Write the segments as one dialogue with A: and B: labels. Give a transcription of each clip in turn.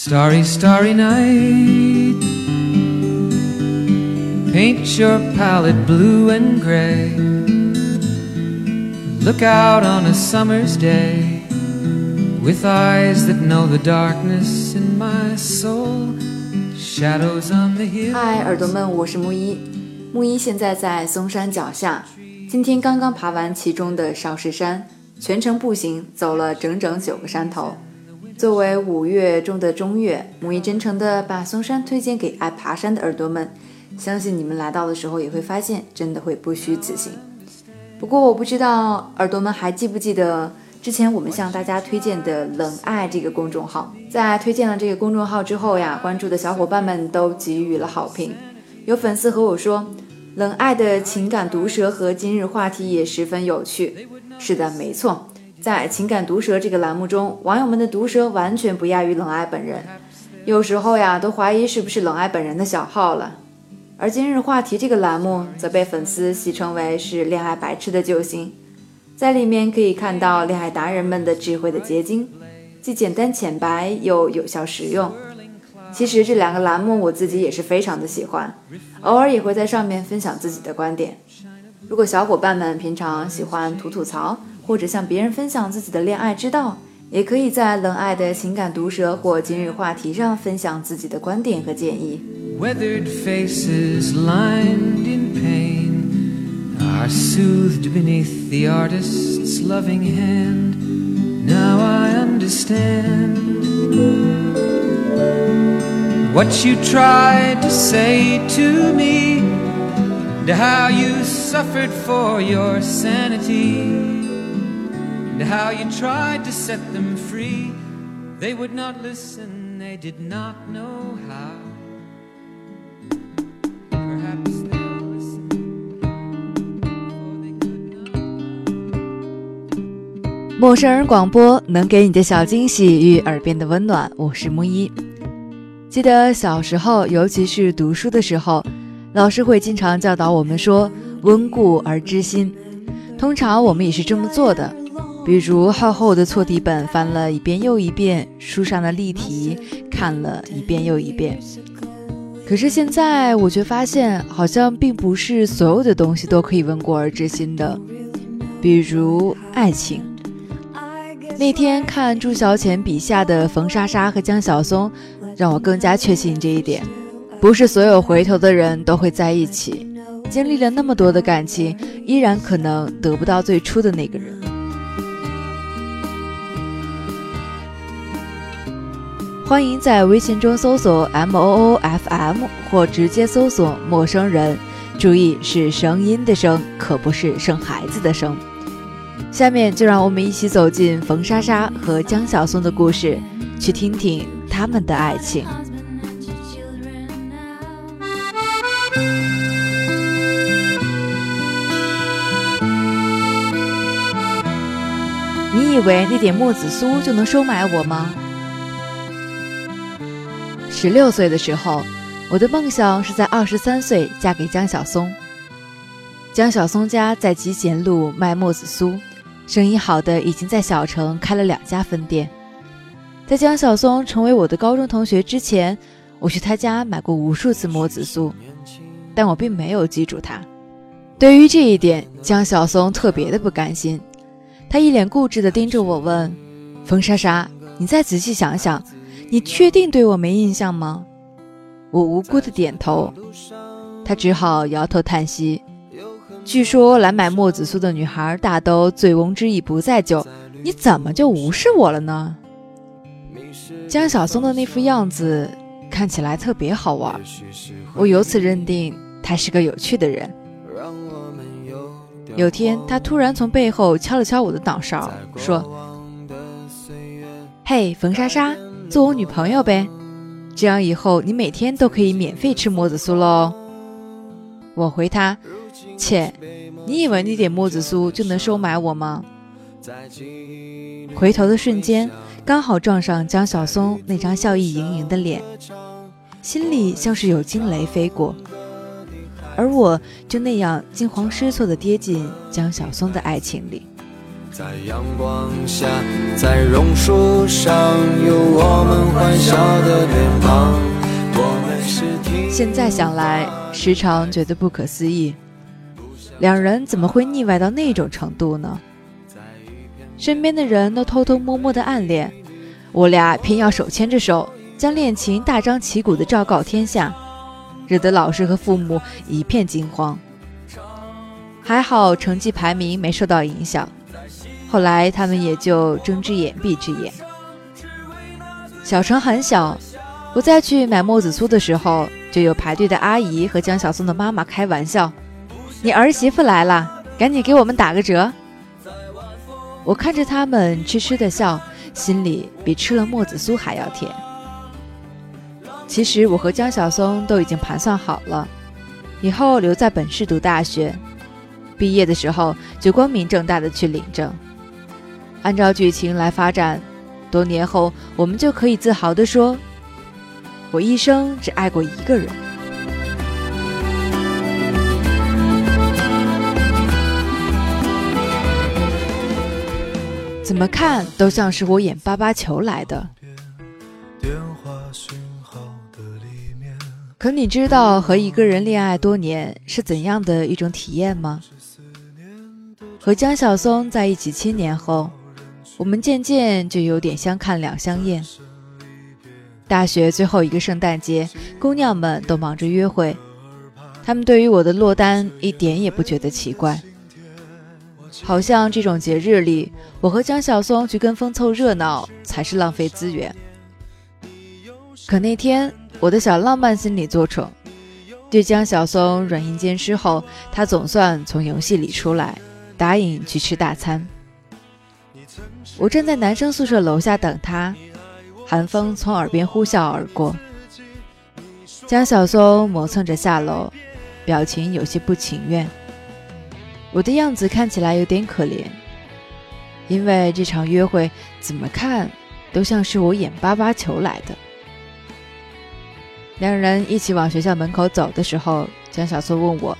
A: Starry, starry night. Paint your palette blue and gray. Look out on a summer's day with eyes that know the darkness in my soul. Shadows on the hill.
B: 嗨，耳朵们，我是木一。木一现在在嵩山脚下，今天刚刚爬完其中的少室山，全程步行走了整整九个山头。作为五月中的中月，母一真诚地把嵩山推荐给爱爬山的耳朵们。相信你们来到的时候也会发现，真的会不虚此行。不过我不知道耳朵们还记不记得之前我们向大家推荐的“冷爱”这个公众号。在推荐了这个公众号之后呀，关注的小伙伴们都给予了好评。有粉丝和我说，“冷爱”的情感毒舌和今日话题也十分有趣。是的，没错。在情感毒舌这个栏目中，网友们的毒舌完全不亚于冷爱本人，有时候呀都怀疑是不是冷爱本人的小号了。而今日话题这个栏目则被粉丝戏称为是恋爱白痴的救星，在里面可以看到恋爱达人们的智慧的结晶，既简单浅白又有效实用。其实这两个栏目我自己也是非常的喜欢，偶尔也会在上面分享自己的观点。如果小伙伴们平常喜欢吐吐槽，或者向别人分享自己的恋爱之道，也可以在冷爱的情感毒舌或今日话题上分享自己的观点和建议。
A: Weathered faces lined in pain are soothed beneath the artist's loving hand. Now I understand what you tried to say to me, and how you suffered for your sanity How you tried to set them free. They would not listen, they did not know how. Perhaps they'll listen,
B: 陌生人广播能给你的小惊喜与耳边的温暖，我是木一。记得小时候，尤其是读书的时候，老师会经常教导我们说“温故而知新”，通常我们也是这么做的。比如厚厚的错题本翻了一遍又一遍，书上的例题看了一遍又一遍。可是现在我却发现，好像并不是所有的东西都可以温故而知新的。比如爱情，那天看朱小浅笔下的冯莎莎和江晓松，让我更加确信这一点：不是所有回头的人都会在一起。经历了那么多的感情，依然可能得不到最初的那个人。欢迎在微信中搜索 M O O F M 或直接搜索“陌生人”，注意是声音的声，可不是生孩子的生。下面就让我们一起走进冯莎莎和江晓松的故事，去听听他们的爱情。你以为那点墨子酥就能收买我吗？十六岁的时候，我的梦想是在二十三岁嫁给江晓松。江晓松家在集贤路卖墨子酥，生意好的已经在小城开了两家分店。在江晓松成为我的高中同学之前，我去他家买过无数次墨子酥，但我并没有记住他。对于这一点，江晓松特别的不甘心，他一脸固执地盯着我问：“冯莎莎，你再仔细想想。”你确定对我没印象吗？我无辜的点头，他只好摇头叹息。据说来买墨子酥的女孩大都醉翁之意不在酒，你怎么就无视我了呢？江小松的那副样子看起来特别好玩，我由此认定他是个有趣的人。有天，他突然从背后敲了敲我的脑勺，说：“嘿，冯莎莎。”做我女朋友呗，这样以后你每天都可以免费吃墨子酥喽。我回他，切，你以为你点墨子酥就能收买我吗？回头的瞬间，刚好撞上江小松那张笑意盈盈的脸，心里像是有惊雷飞过，而我就那样惊慌失措地跌进江小松的爱情里。
A: 在阳光下，在榕树上，有我们欢笑的脸庞。我们是
B: 现在想来，时常觉得不可思议，两人怎么会腻歪到那种程度呢？身边的人都偷偷摸摸的暗恋，我俩偏要手牵着手，将恋情大张旗鼓的昭告天下，惹得老师和父母一片惊慌。还好成绩排名没受到影响。后来他们也就睁只眼闭只眼。小城很小，我再去买墨子酥的时候，就有排队的阿姨和江小松的妈妈开玩笑：“你儿媳妇来了，赶紧给我们打个折。”我看着他们痴痴的笑，心里比吃了墨子酥还要甜。其实我和江小松都已经盘算好了，以后留在本市读大学，毕业的时候就光明正大的去领证。按照剧情来发展，多年后我们就可以自豪地说：“我一生只爱过一个人。”怎么看都像是我眼巴巴求来的。可你知道和一个人恋爱多年是怎样的一种体验吗？和江小松在一起七年后。我们渐渐就有点相看两相厌。大学最后一个圣诞节，姑娘们都忙着约会，他们对于我的落单一点也不觉得奇怪。好像这种节日里，我和江小松去跟风凑热闹才是浪费资源。可那天，我的小浪漫心理作宠，对江小松软硬兼施后，他总算从游戏里出来，答应去吃大餐。我站在男生宿舍楼下等他，寒风从耳边呼啸而过。江小松磨蹭着下楼，表情有些不情愿。我的样子看起来有点可怜，因为这场约会怎么看都像是我眼巴巴求来的。两人一起往学校门口走的时候，江小松问我：“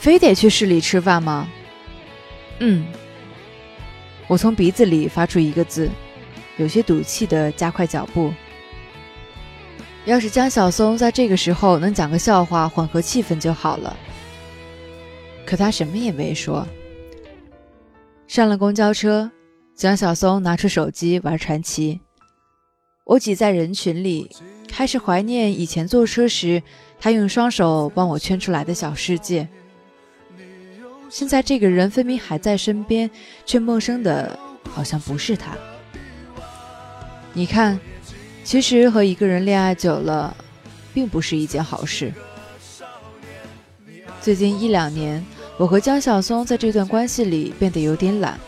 B: 非得去市里吃饭吗？”“嗯。”我从鼻子里发出一个字，有些赌气的加快脚步。要是江小松在这个时候能讲个笑话缓和气氛就好了。可他什么也没说。上了公交车，江小松拿出手机玩传奇。我挤在人群里，开始怀念以前坐车时他用双手帮我圈出来的小世界。现在这个人分明还在身边，却陌生的，好像不是他。你看，其实和一个人恋爱久了，并不是一件好事。最近一两年，我和江小松在这段关系里变得有点懒，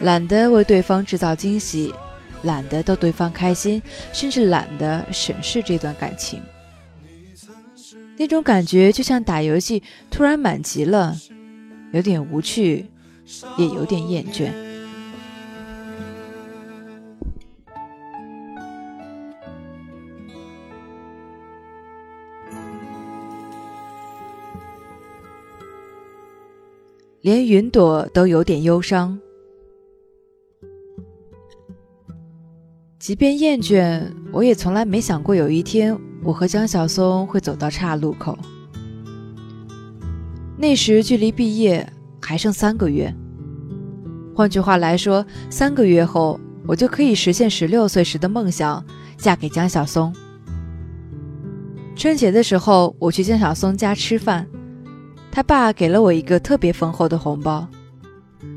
B: 懒得为对方制造惊喜，懒得逗对方开心，甚至懒得审视这段感情。那种感觉就像打游戏突然满级了。有点无趣，也有点厌倦。连云朵都有点忧伤。即便厌倦，我也从来没想过有一天我和江小松会走到岔路口。那时距离毕业还剩三个月，换句话来说，三个月后我就可以实现十六岁时的梦想，嫁给江小松。春节的时候，我去江小松家吃饭，他爸给了我一个特别丰厚的红包，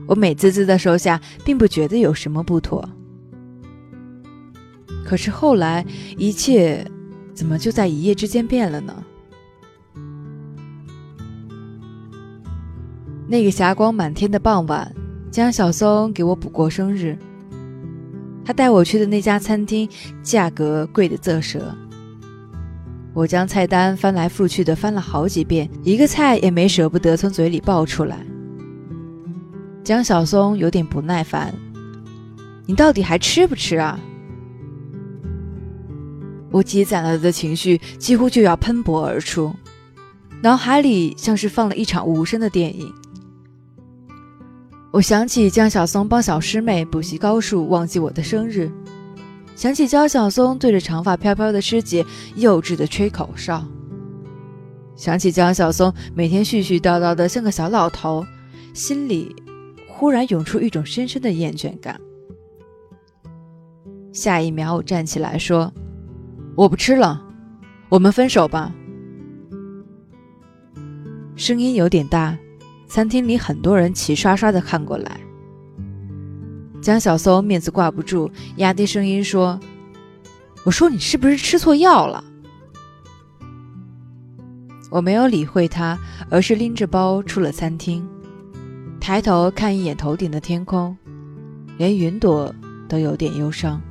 B: 我美滋滋的收下，并不觉得有什么不妥。可是后来，一切怎么就在一夜之间变了呢？那个霞光满天的傍晚，江小松给我补过生日。他带我去的那家餐厅，价格贵的啧舌。我将菜单翻来覆去的翻了好几遍，一个菜也没舍不得从嘴里爆出来。江小松有点不耐烦：“你到底还吃不吃啊？”我积攒了的情绪几乎就要喷薄而出，脑海里像是放了一场无声的电影。我想起江小松帮小师妹补习高数忘记我的生日，想起江小松对着长发飘飘的师姐幼稚的吹口哨，想起江小松每天絮絮叨叨的像个小老头，心里忽然涌出一种深深的厌倦感。下一秒，我站起来说：“我不吃了，我们分手吧。”声音有点大。餐厅里很多人齐刷刷地看过来。江小松面子挂不住，压低声音说：“我说你是不是吃错药了？”我没有理会他，而是拎着包出了餐厅，抬头看一眼头顶的天空，连云朵都有点忧伤。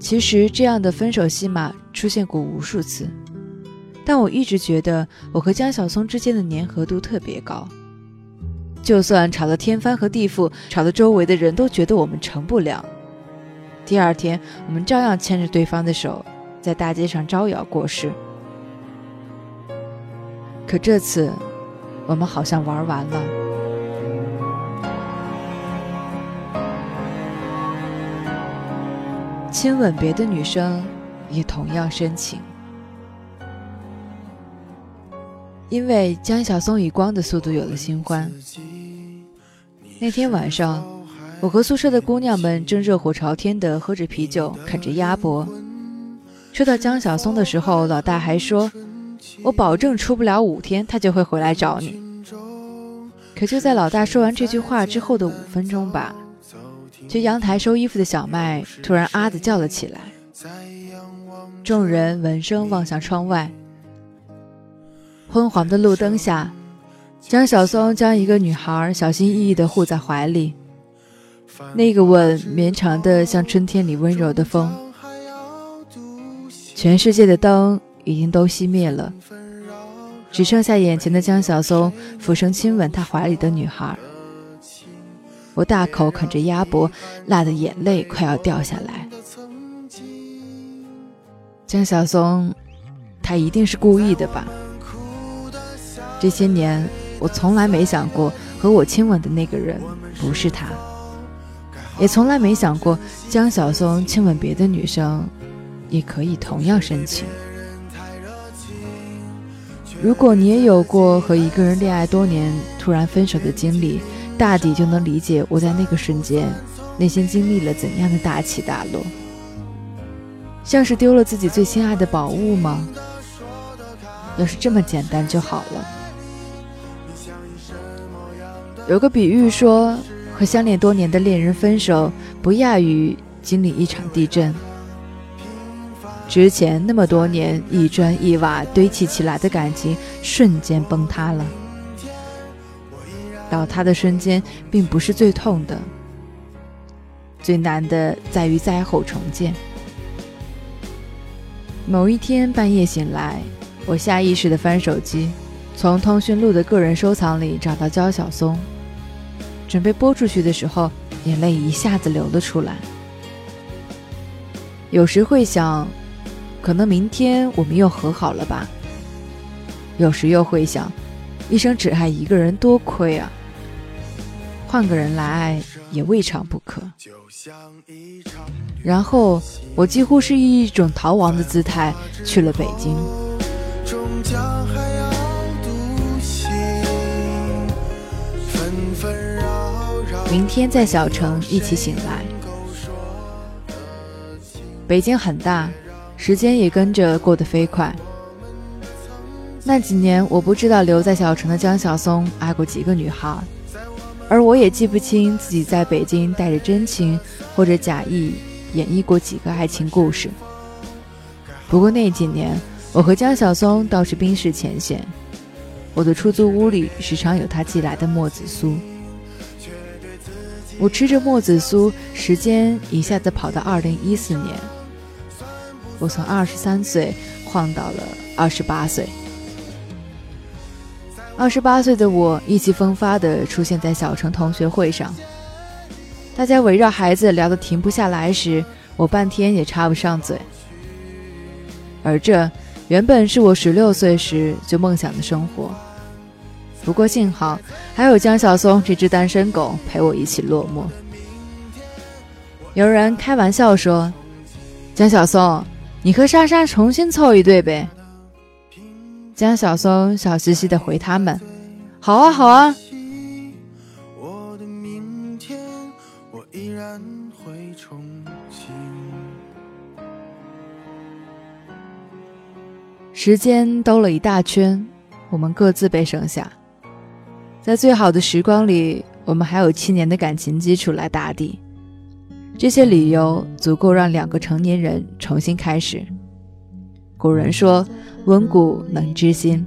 B: 其实这样的分手戏码出现过无数次。但我一直觉得我和江小松之间的粘合度特别高，就算吵得天翻和地覆，吵得周围的人都觉得我们成不了，第二天我们照样牵着对方的手，在大街上招摇过市。可这次，我们好像玩完了。亲吻别的女生，也同样深情。因为江小松以光的速度有了新欢。那天晚上，我和宿舍的姑娘们正热火朝天地喝着啤酒，啃着鸭脖。说到江小松的时候，老大还说：“我保证出不了五天，他就会回来找你。”可就在老大说完这句话之后的五分钟吧，去阳台收衣服的小麦突然啊的叫了起来。众人闻声望向窗外。昏黄的路灯下，江小松将一个女孩小心翼翼地护在怀里。那个吻绵长的像春天里温柔的风。全世界的灯已经都熄灭了，只剩下眼前的江小松俯身亲吻他怀里的女孩。我大口啃着鸭脖，辣的眼泪快要掉下来。江小松，他一定是故意的吧？这些年，我从来没想过和我亲吻的那个人不是他，也从来没想过江小松亲吻别的女生也可以同样深情。如果你也有过和一个人恋爱多年突然分手的经历，大抵就能理解我在那个瞬间内心经历了怎样的大起大落。像是丢了自己最心爱的宝物吗？要是这么简单就好了。有个比喻说，和相恋多年的恋人分手，不亚于经历一场地震。之前那么多年一砖一瓦堆砌起来的感情，瞬间崩塌了。倒塌的瞬间并不是最痛的，最难的在于灾后重建。某一天半夜醒来，我下意识地翻手机，从通讯录的个人收藏里找到焦晓松。准备播出去的时候，眼泪一下子流了出来。有时会想，可能明天我们又和好了吧。有时又会想，一生只爱一个人多亏啊，换个人来爱也未尝不可。然后我几乎是以一种逃亡的姿态去了北京。终将还明天在小城一起醒来。北京很大，时间也跟着过得飞快。那几年，我不知道留在小城的江小松爱过几个女孩，而我也记不清自己在北京带着真情或者假意演绎过几个爱情故事。不过那几年，我和江小松倒是冰释前嫌。我的出租屋里时常有他寄来的墨子酥。我吃着墨子酥，时间一下子跑到二零一四年。我从二十三岁晃到了二十八岁。二十八岁的我意气风发地出现在小城同学会上，大家围绕孩子聊得停不下来时，我半天也插不上嘴。而这原本是我十六岁时就梦想的生活。不过幸好还有江小松这只单身狗陪我一起落寞。有人开玩笑说：“江小松，你和莎莎重新凑一对呗。”江小松笑嘻嘻的回他们：“好啊，好啊。”时间兜了一大圈，我们各自被剩下。在最好的时光里，我们还有七年的感情基础来打底。这些理由足够让两个成年人重新开始。古人说：“温故能知新。”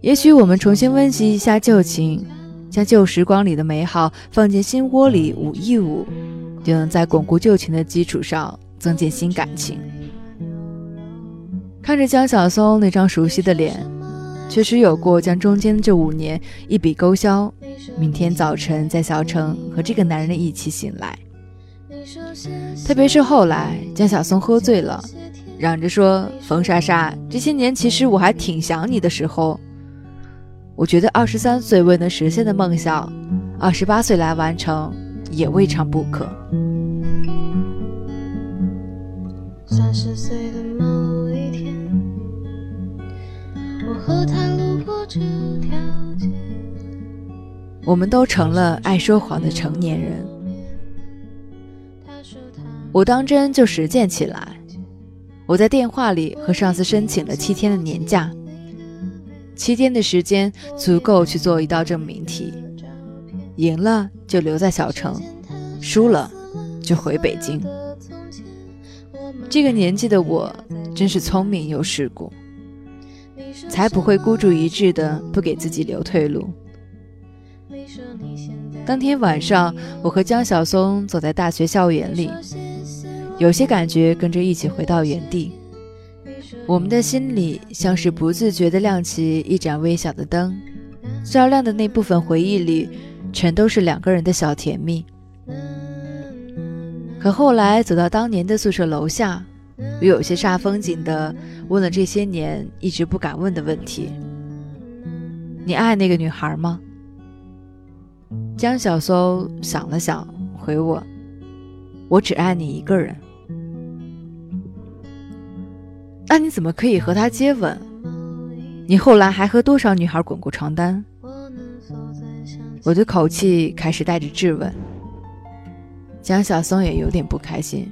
B: 也许我们重新温习一下旧情，将旧时光里的美好放进心窝里捂一捂，就能在巩固旧情的基础上增进新感情。看着江小松那张熟悉的脸，确实有过将中间这五年一笔勾销。明天早晨在小城和这个男人一起醒来。特别是后来江小松喝醉了，嚷着说：“冯莎莎，这些年其实我还挺想你的时候。”我觉得二十三岁未能实现的梦想，二十八岁来完成也未尝不可。三十和他路过这条街。我们都成了爱说谎的成年人。我当真就实践起来。我在电话里和上司申请了七天的年假，七天的时间足够去做一道证明题，赢了就留在小城，输了就回北京。这个年纪的我真是聪明又世故。才不会孤注一掷的不给自己留退路。当天晚上，我和江小松走在大学校园里，有些感觉跟着一起回到原地。我们的心里像是不自觉地亮起一盏微小的灯，照亮的那部分回忆里，全都是两个人的小甜蜜。可后来走到当年的宿舍楼下。我有些煞风景的问了这些年一直不敢问的问题：“你爱那个女孩吗？”江小松想了想，回我：“我只爱你一个人。”那你怎么可以和她接吻？你后来还和多少女孩滚过床单？我的口气开始带着质问。江小松也有点不开心。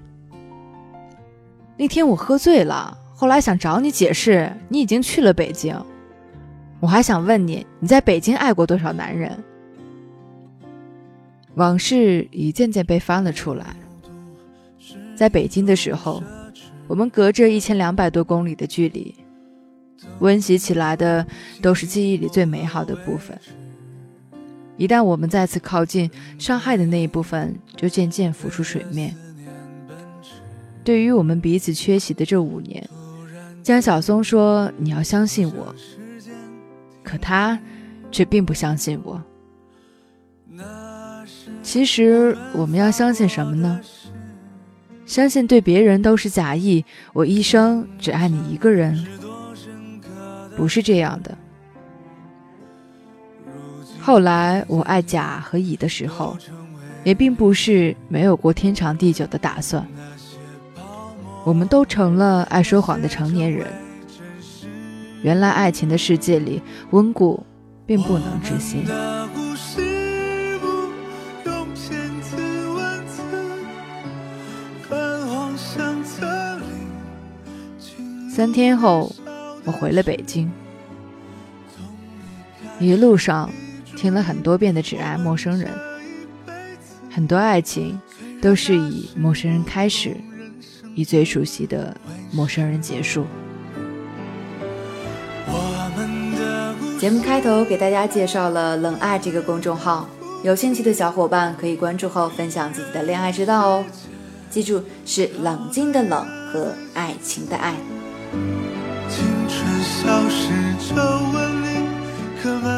B: 那天我喝醉了，后来想找你解释，你已经去了北京。我还想问你，你在北京爱过多少男人？往事一件件被翻了出来。在北京的时候，我们隔着一千两百多公里的距离，温习起来的都是记忆里最美好的部分。一旦我们再次靠近，伤害的那一部分就渐渐浮出水面。对于我们彼此缺席的这五年，江小松说：“你要相信我。”可他却并不相信我。其实我们要相信什么呢？相信对别人都是假意，我一生只爱你一个人？不是这样的。后来我爱甲和乙的时候，也并不是没有过天长地久的打算。我们都成了爱说谎的成年人。原来爱情的世界里，温故并不能知新。三天后，我回了北京。一路上听了很多遍的《只爱陌生人》，很多爱情都是以陌生人开始。以最熟悉的陌生人结束。节目开头给大家介绍了“冷爱”这个公众号，有兴趣的小伙伴可以关注后分享自己的恋爱之道哦。记住，是冷静的冷和爱情的爱。青春消失，皱纹里刻满。